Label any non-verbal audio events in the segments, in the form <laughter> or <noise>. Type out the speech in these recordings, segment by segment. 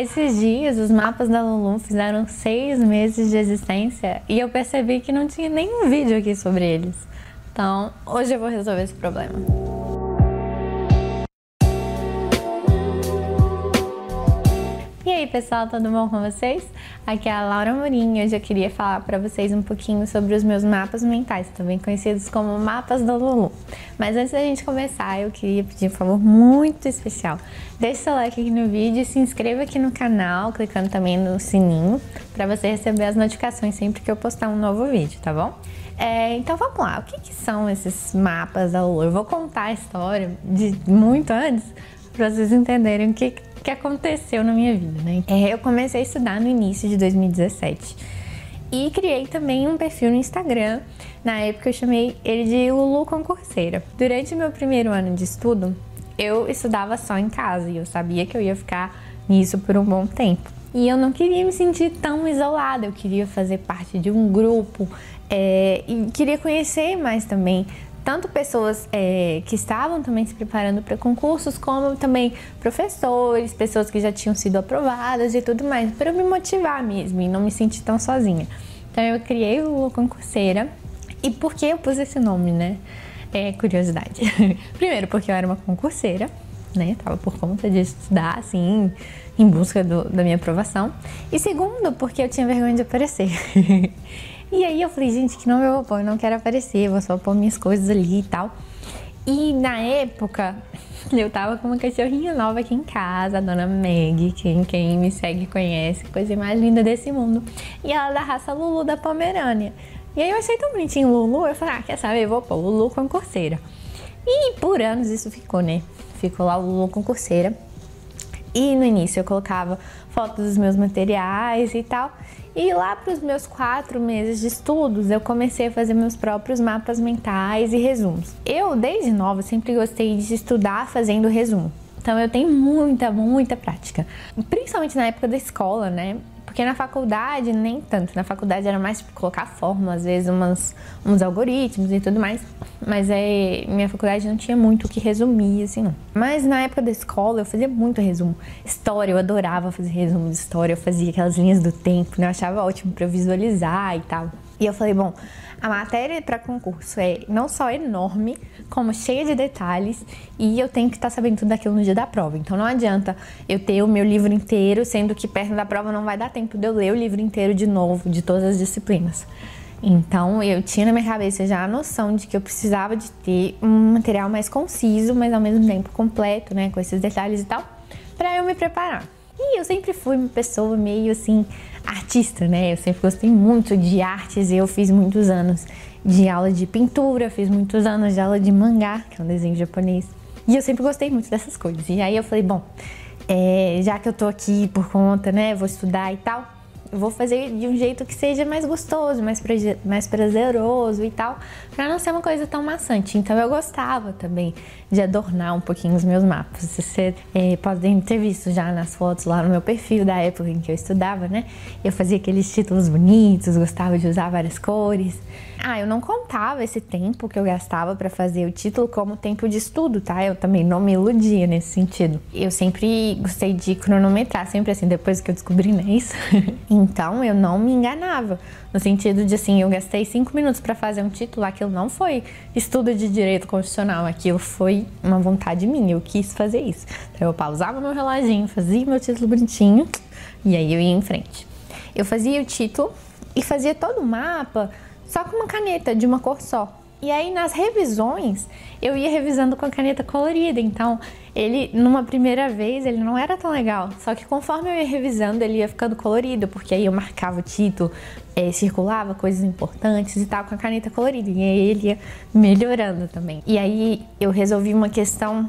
Esses dias, os mapas da Lulu fizeram seis meses de existência e eu percebi que não tinha nenhum vídeo aqui sobre eles. Então, hoje eu vou resolver esse problema. Pessoal, tudo bom com vocês? Aqui é a Laura Morim e hoje eu queria falar para vocês um pouquinho sobre os meus mapas mentais, também conhecidos como mapas da Lulu. Mas antes da gente começar, eu queria pedir um favor muito especial. Deixe seu like aqui no vídeo se inscreva aqui no canal, clicando também no sininho, para você receber as notificações sempre que eu postar um novo vídeo, tá bom? É, então vamos lá, o que, que são esses mapas da Lulu? Eu vou contar a história de muito antes, para vocês entenderem o que que aconteceu na minha vida, né? É, eu comecei a estudar no início de 2017 e criei também um perfil no Instagram. Na época eu chamei ele de Lulu Concurseira. Durante meu primeiro ano de estudo, eu estudava só em casa e eu sabia que eu ia ficar nisso por um bom tempo. E eu não queria me sentir tão isolada, eu queria fazer parte de um grupo é, e queria conhecer mais também tanto pessoas é, que estavam também se preparando para concursos, como também professores, pessoas que já tinham sido aprovadas e tudo mais, para me motivar mesmo e não me sentir tão sozinha. Então eu criei o Concurseira. E por que eu pus esse nome, né? É curiosidade. <laughs> Primeiro, porque eu era uma concurseira, né? Tava por conta de estudar, assim, em busca do, da minha aprovação. E segundo, porque eu tinha vergonha de aparecer. <laughs> E aí eu falei, gente, que nome eu vou pôr? Eu não quero aparecer, vou só pôr minhas coisas ali e tal. E na época, <laughs> eu tava com uma cachorrinha nova aqui em casa, a dona Meg, quem, quem me segue conhece, coisa mais linda desse mundo. E ela é da raça Lulu da Pomerânia. E aí eu achei tão bonitinho Lulu, eu falei, ah, quer saber, eu vou pôr Lulu com corceira. E por anos isso ficou, né? Ficou lá Lulu com corceira. E no início eu colocava fotos dos meus materiais e tal. E lá para os meus quatro meses de estudos, eu comecei a fazer meus próprios mapas mentais e resumos. Eu, desde nova, sempre gostei de estudar fazendo resumo. Então eu tenho muita, muita prática. Principalmente na época da escola, né? Porque na faculdade, nem tanto. Na faculdade era mais tipo, colocar fórmula, às vezes umas, uns algoritmos e tudo mais. Mas é, minha faculdade não tinha muito o que resumir, assim, não. Mas na época da escola eu fazia muito resumo. História, eu adorava fazer resumo de história. Eu fazia aquelas linhas do tempo, né? Eu achava ótimo para visualizar e tal. E eu falei, bom, a matéria para concurso é não só enorme, como cheia de detalhes, e eu tenho que estar tá sabendo tudo daquilo no dia da prova. Então não adianta eu ter o meu livro inteiro, sendo que perto da prova não vai dar tempo de eu ler o livro inteiro de novo, de todas as disciplinas. Então eu tinha na minha cabeça já a noção de que eu precisava de ter um material mais conciso, mas ao mesmo tempo completo, né, com esses detalhes e tal, para eu me preparar. E eu sempre fui uma pessoa meio assim artista, né? Eu sempre gostei muito de artes e eu fiz muitos anos de aula de pintura, fiz muitos anos de aula de mangá, que é um desenho japonês. E eu sempre gostei muito dessas coisas. E aí eu falei, bom, é, já que eu tô aqui por conta, né, vou estudar e tal, vou fazer de um jeito que seja mais gostoso, mais, mais prazeroso e tal, para não ser uma coisa tão maçante. Então eu gostava também de adornar um pouquinho os meus mapas. Você é, ter visto já nas fotos lá no meu perfil da época em que eu estudava, né? Eu fazia aqueles títulos bonitos, gostava de usar várias cores. Ah, eu não contava esse tempo que eu gastava para fazer o título como tempo de estudo, tá? Eu também não me iludia nesse sentido. Eu sempre gostei de cronometrar, sempre assim, depois que eu descobri né, isso. <laughs> então eu não me enganava. No sentido de assim, eu gastei cinco minutos para fazer um título, aquilo não foi estudo de direito constitucional, aquilo foi uma vontade minha, eu quis fazer isso. Então eu pausava meu reloginho, fazia meu título bonitinho e aí eu ia em frente. Eu fazia o título e fazia todo o mapa só com uma caneta de uma cor só. E aí nas revisões eu ia revisando com a caneta colorida, então ele numa primeira vez ele não era tão legal, só que conforme eu ia revisando ele ia ficando colorido, porque aí eu marcava o título, é, circulava coisas importantes e tal com a caneta colorida, e aí ele ia melhorando também. E aí eu resolvi uma questão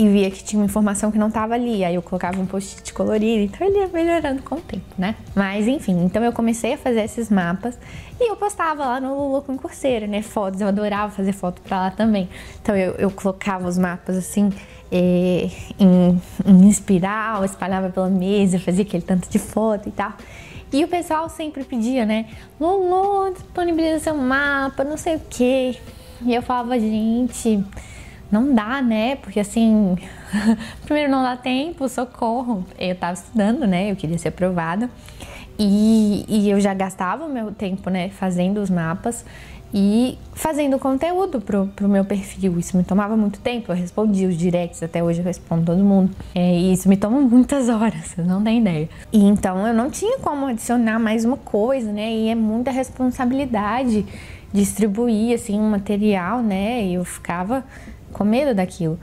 e via que tinha uma informação que não estava ali. Aí eu colocava um post-it colorido, então ele ia melhorando com o tempo, né? Mas enfim, então eu comecei a fazer esses mapas e eu postava lá no Lulu Concurseiro, né? Fotos, eu adorava fazer foto pra lá também. Então eu, eu colocava os mapas assim. É, em, em espiral, espalhava pela mesa, fazia aquele tanto de foto e tal. E o pessoal sempre pedia, né? Lulu, disponibiliza seu mapa, não sei o quê. E eu falava, gente, não dá, né? Porque assim, <laughs> primeiro não dá tempo, socorro. Eu tava estudando, né? Eu queria ser aprovada. E, e eu já gastava o meu tempo, né, fazendo os mapas e fazendo conteúdo pro, pro meu perfil. Isso me tomava muito tempo, eu respondia os directs, até hoje eu respondo todo mundo. É, e isso me toma <laughs> muitas horas, vocês não tem ideia. E então eu não tinha como adicionar mais uma coisa, né? E é muita responsabilidade distribuir assim um material, né? E eu ficava com medo daquilo.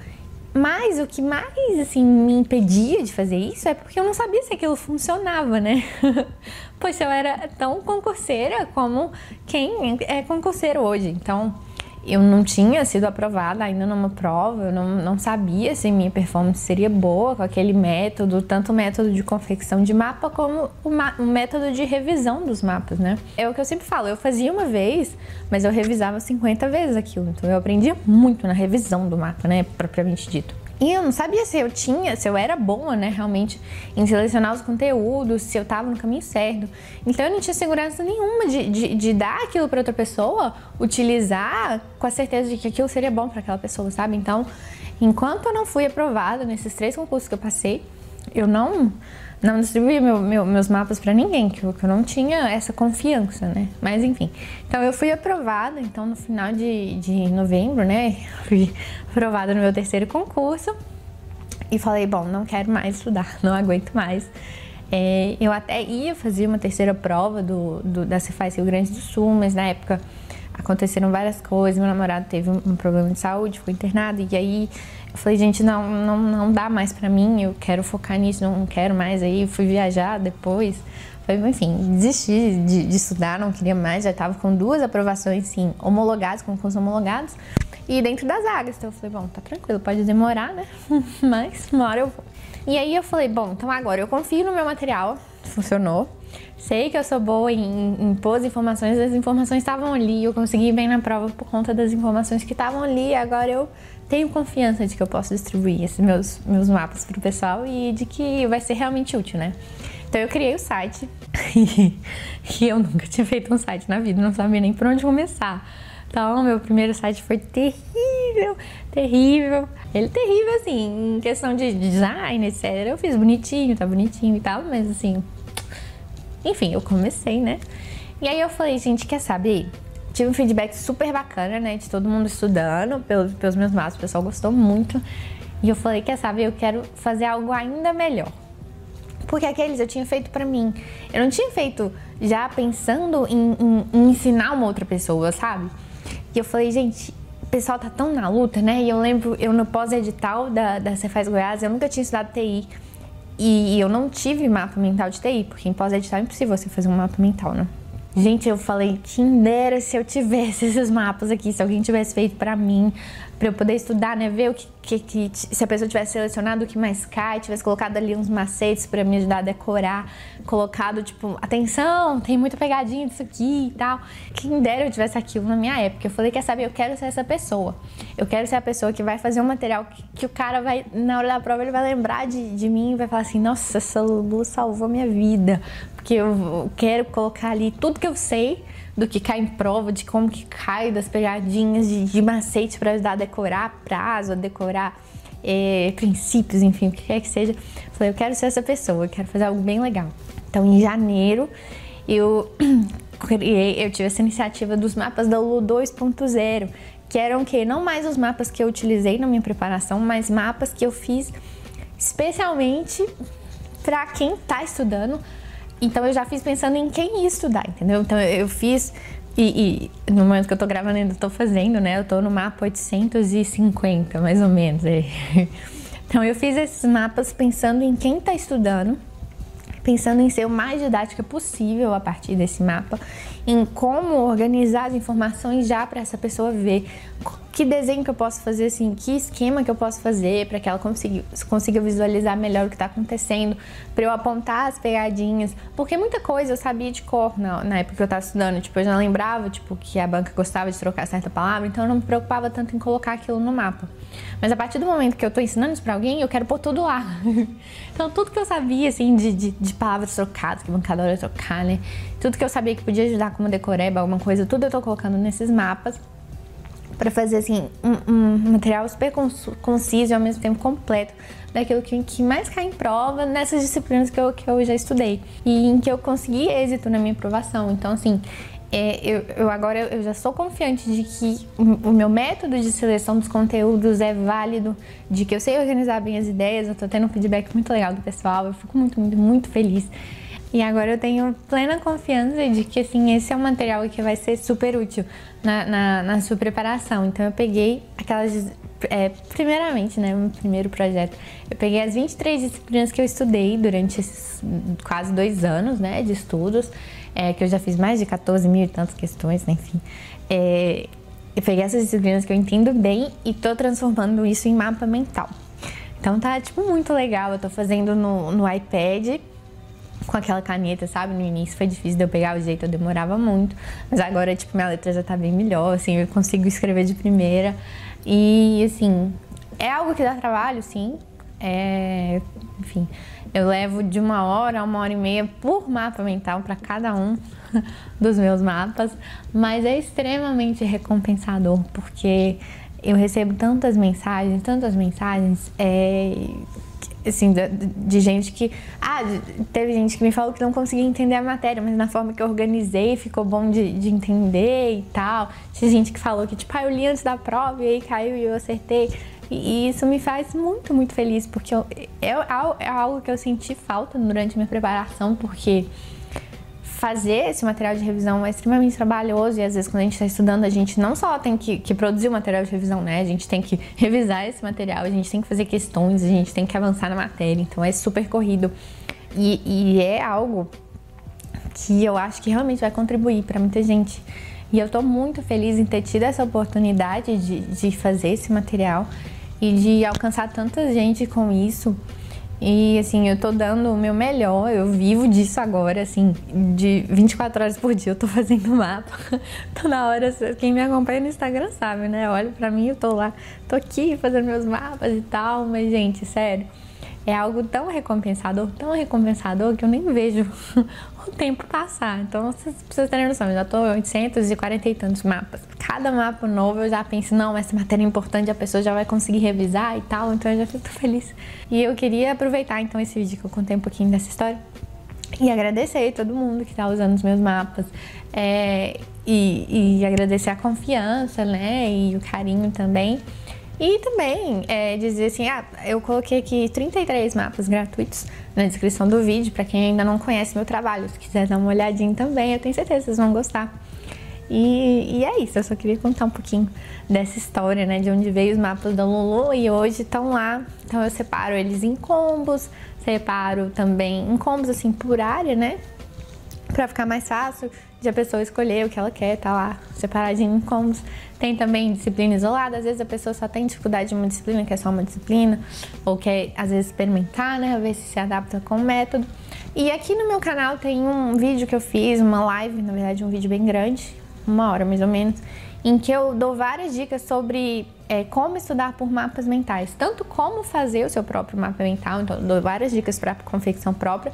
Mas o que mais assim me impedia de fazer isso é porque eu não sabia se aquilo funcionava, né? <laughs> pois eu era tão concurseira como quem é concurseiro hoje. Então, eu não tinha sido aprovada ainda numa prova, eu não, não sabia se minha performance seria boa com aquele método, tanto o método de confecção de mapa como o, o, método de revisão dos mapas, né? É o que eu sempre falo, eu fazia uma vez, mas eu revisava 50 vezes aquilo, então eu aprendia muito na revisão do mapa, né, propriamente dito. E eu não sabia se eu tinha, se eu era boa, né, realmente, em selecionar os conteúdos, se eu estava no caminho certo. Então eu não tinha segurança nenhuma de, de, de dar aquilo para outra pessoa, utilizar com a certeza de que aquilo seria bom para aquela pessoa, sabe? Então, enquanto eu não fui aprovada nesses três concursos que eu passei, eu não não distribuí meu, meu, meus mapas para ninguém, que eu, que eu, não tinha essa confiança, né? Mas enfim. Então eu fui aprovada, então no final de, de novembro, né? <laughs> Fui aprovada no meu terceiro concurso e falei, bom, não quero mais estudar, <laughs> não aguento mais. É, eu até ia fazer uma terceira prova do, do, da Cefaz Rio Grande do Sul, mas na época aconteceram várias coisas. Meu namorado teve um, problema de saúde, ficou internado, e aí eu falei, gente, não, não, não dá mais para mim, eu quero focar nisso, não quero mais. Aí fui viajar depois. Foi, enfim, desisti de, de, estudar, não queria mais, já estava com duas aprovações, sim, homologadas, concursos homologados, e dentro das áreas. Então eu falei, bom, tá tranquilo, pode demorar, né? <laughs> Mas uma hora eu vou. E aí eu falei, bom, então agora eu confio no meu material, funcionou. Sei que eu sou boa em, em pôr as informações, as informações estavam ali, eu consegui bem na prova por conta das informações que estavam ali, agora eu tenho confiança de que eu posso distribuir esses meus, meus mapas para o pessoal e de que vai ser realmente útil, né? Então eu criei o site <laughs> e eu nunca tinha feito um site na vida, não sabia nem por onde começar. Então, meu primeiro site foi terrível, terrível. Ele terrível, assim, em questão de design, etc. Eu fiz bonitinho, tá bonitinho e tal, mas assim. Enfim, eu comecei, né? E aí eu falei, gente, quer saber? Tive um feedback super bacana, né? De todo mundo estudando, pelos, pelos meus mapas, o pessoal gostou muito. E eu falei, quer saber? Eu quero fazer algo ainda melhor. Porque aqueles eu tinha feito para mim. Eu não tinha feito já pensando em, em, em ensinar uma outra pessoa, sabe? E eu falei, gente, o pessoal tá tão na luta, né? E eu lembro, eu no pós-edital da, da Cefaz Goiás, eu nunca tinha estudado TI. E eu não tive mapa mental de TI, porque em pós-edital é impossível você fazer um mapa mental, né? Gente, eu falei, quem dera se eu tivesse <laughs> esses mapas aqui, se alguém tivesse feito para mim, para eu poder estudar, né? Ver o que, que, que, se a pessoa tivesse selecionado o que mais cai, tivesse colocado ali uns macetes para me ajudar a decorar, colocado tipo, atenção, tem muita pegadinha disso aqui e tal. Quem dera eu tivesse aquilo na minha época. Eu falei, quer saber, eu quero ser essa pessoa. Eu quero ser a pessoa que vai fazer um material que, que o cara vai, na hora da prova, ele vai lembrar de, de mim e vai falar assim, nossa, essa Lulu salvou minha vida. Porque eu quero colocar ali tudo que eu sei do que cai em prova, de como que cai, das pegadinhas, de, de macete para ajudar a decorar prazo, a decorar é, princípios, enfim, o que quer que seja. Falei, eu quero ser essa pessoa, eu quero fazer algo bem legal. Então, em janeiro, eu <clears throat> criei, eu tive essa iniciativa dos mapas da Lulu 2.0, que eram que não mais os mapas que eu utilizei na minha preparação, mas mapas que eu fiz especialmente para quem está estudando então eu já fiz pensando em quem ia estudar, entendeu? Então eu fiz e, e, no momento que eu tô gravando ainda tô fazendo, né? Eu tô no mapa 850, mais ou menos. <laughs> Então eu fiz esses mapas pensando em quem tá estudando, pensando em ser o mais didática possível a partir desse mapa, em como organizar as informações já para essa pessoa ver que desenho que eu posso fazer, assim, que esquema que eu posso fazer para que ela consiga, consiga visualizar melhor o que está acontecendo, para eu apontar as pegadinhas, porque muita coisa eu sabia de cor na, na época que eu estava estudando, tipo, eu já lembrava, tipo, que a banca gostava de trocar certa palavra, então eu não me preocupava tanto em colocar aquilo no mapa. Mas a partir do momento que eu estou ensinando isso para alguém, eu quero pôr tudo lá. <laughs> então tudo que eu sabia, assim, de, de, de palavras trocadas, que a bancada ia trocar, né, tudo que eu sabia que podia ajudar como decoreba, alguma coisa, tudo eu estou colocando nesses mapas para fazer assim um, um, material super conciso e ao mesmo tempo completo daquilo que, que mais cai em prova nessas disciplinas que eu, que eu já estudei e em que eu consegui êxito na minha aprovação. Então, assim, é, eu, eu, agora eu já sou confiante de que o meu método de seleção dos conteúdos é válido, de que eu sei organizar bem as ideias, eu tô tendo um feedback muito legal do pessoal, eu fico muito, muito, muito feliz. E agora eu tenho plena confiança de que assim, esse é um material que vai ser super útil na, na, na sua preparação. Então eu peguei aquelas. É, primeiramente, né, meu primeiro projeto, eu peguei as 23 disciplinas que eu estudei durante esses quase dois anos né, de estudos, é, que eu já fiz mais de 14 mil e tantas questões, né, enfim. É, eu peguei essas disciplinas que eu entendo bem e tô transformando isso em mapa mental. Então tá, tipo, muito legal. Eu tô fazendo no, no iPad com aquela caneta, sabe? No início foi difícil de eu pegar o jeito, eu demorava muito. Mas agora, tipo, minha letra já tá bem melhor, assim, eu consigo escrever de primeira. E, assim, é algo que dá trabalho, sim. É, enfim, eu levo de uma hora a uma hora e meia por mapa mental para cada um <laughs> dos meus mapas, mas é extremamente recompensador porque eu recebo tantas mensagens, tantas mensagens é, assim, de, de, gente que. Ah, teve gente que me falou que não conseguia entender a matéria, mas na forma que eu organizei ficou bom de, de entender e tal. Tinha gente que falou que, tipo, ah, eu li antes da prova e aí caiu e eu acertei. E, isso me faz muito, muito feliz, porque eu, é, algo que eu senti falta durante minha preparação, porque fazer esse material de revisão é extremamente trabalhoso e às vezes quando a gente está estudando a gente não só tem que, que, produzir o material de revisão, né? A gente tem que revisar esse material, a gente tem que fazer questões, a gente tem que avançar na matéria, então é super corrido. E, e é algo que eu acho que realmente vai contribuir para muita gente. E eu estou muito feliz em ter tido essa oportunidade de, de fazer esse material e de alcançar tanta gente com isso. E assim, eu tô dando o meu melhor, eu vivo disso agora, assim, de 24 horas por dia eu tô <laughs> fazendo mapa. tô na hora, quem me acompanha no Instagram sabe, né? Olha pra mim, eu tô lá, tô aqui fazendo meus mapas e tal, mas gente, sério, é algo tão recompensador, tão recompensador que eu nem vejo <laughs> o tempo passar. Então, vocês precisam ter noção, eu já tô 840 e tantos mapas. Cada mapa novo eu já penso, não, essa matéria é importante, a pessoa já vai conseguir revisar e tal, então eu já fico feliz. E eu queria aproveitar então esse vídeo que eu contei um pouquinho dessa história e agradecer todo mundo que está usando os meus mapas. É, e, e agradecer a confiança, né? E o carinho também. E também é, dizer assim, ah, eu coloquei aqui 33 mapas gratuitos na descrição do vídeo para quem ainda não conhece meu trabalho. Se quiser dar uma olhadinha também, eu tenho certeza que vocês vão gostar. E, e, é isso, eu só queria contar um pouquinho dessa história, né? De onde veio os mapas da Lulu e hoje estão lá. Então eu separo eles em combos, separo também em combos assim por área, né? Pra ficar mais fácil de a pessoa escolher o que ela quer, tá lá separadinho em combos. Tem também disciplina isolada, às vezes a pessoa só tem dificuldade de uma disciplina, quer só uma disciplina, ou quer às vezes experimentar, né, ver se se adapta com o método. E aqui no meu canal tem um vídeo que eu fiz, uma live, na verdade um vídeo bem grande, uma hora mais ou menos, em que eu dou várias dicas sobre é, como estudar por mapas mentais, tanto como fazer o seu próprio mapa mental, então dou várias dicas para confecção própria,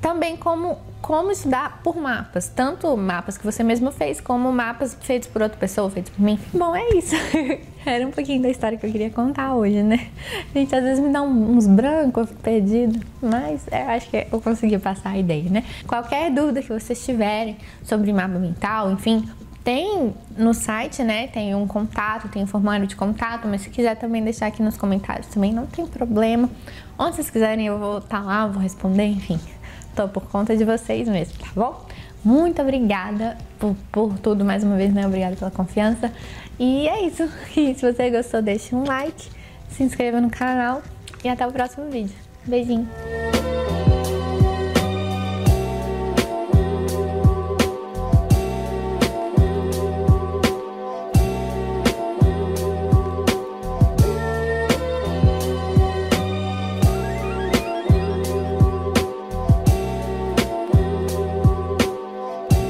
também como, como estudar por mapas, tanto mapas que você mesmo fez, como mapas feitos por outra pessoa, feitos por mim. Bom, é isso. <laughs> Era um pouquinho da história que eu queria contar hoje, né? Gente, às vezes me dá uns brancos, eu fico perdido, mas eu acho que eu consegui passar a ideia, né? Qualquer dúvida que vocês tiverem sobre mapa mental, enfim, tem no site, né? Tem um contato, tem um formulário de contato, mas se quiser também deixar aqui nos comentários também não tem problema. Onde vocês quiserem eu vou estar tá lá, vou responder, enfim tô por conta de vocês mesmo, tá bom? Muito obrigada por, por tudo mais uma vez, né? Obrigada pela confiança. E é isso. E se você gostou, deixe um like, se inscreva no canal e até o próximo vídeo. Beijinho!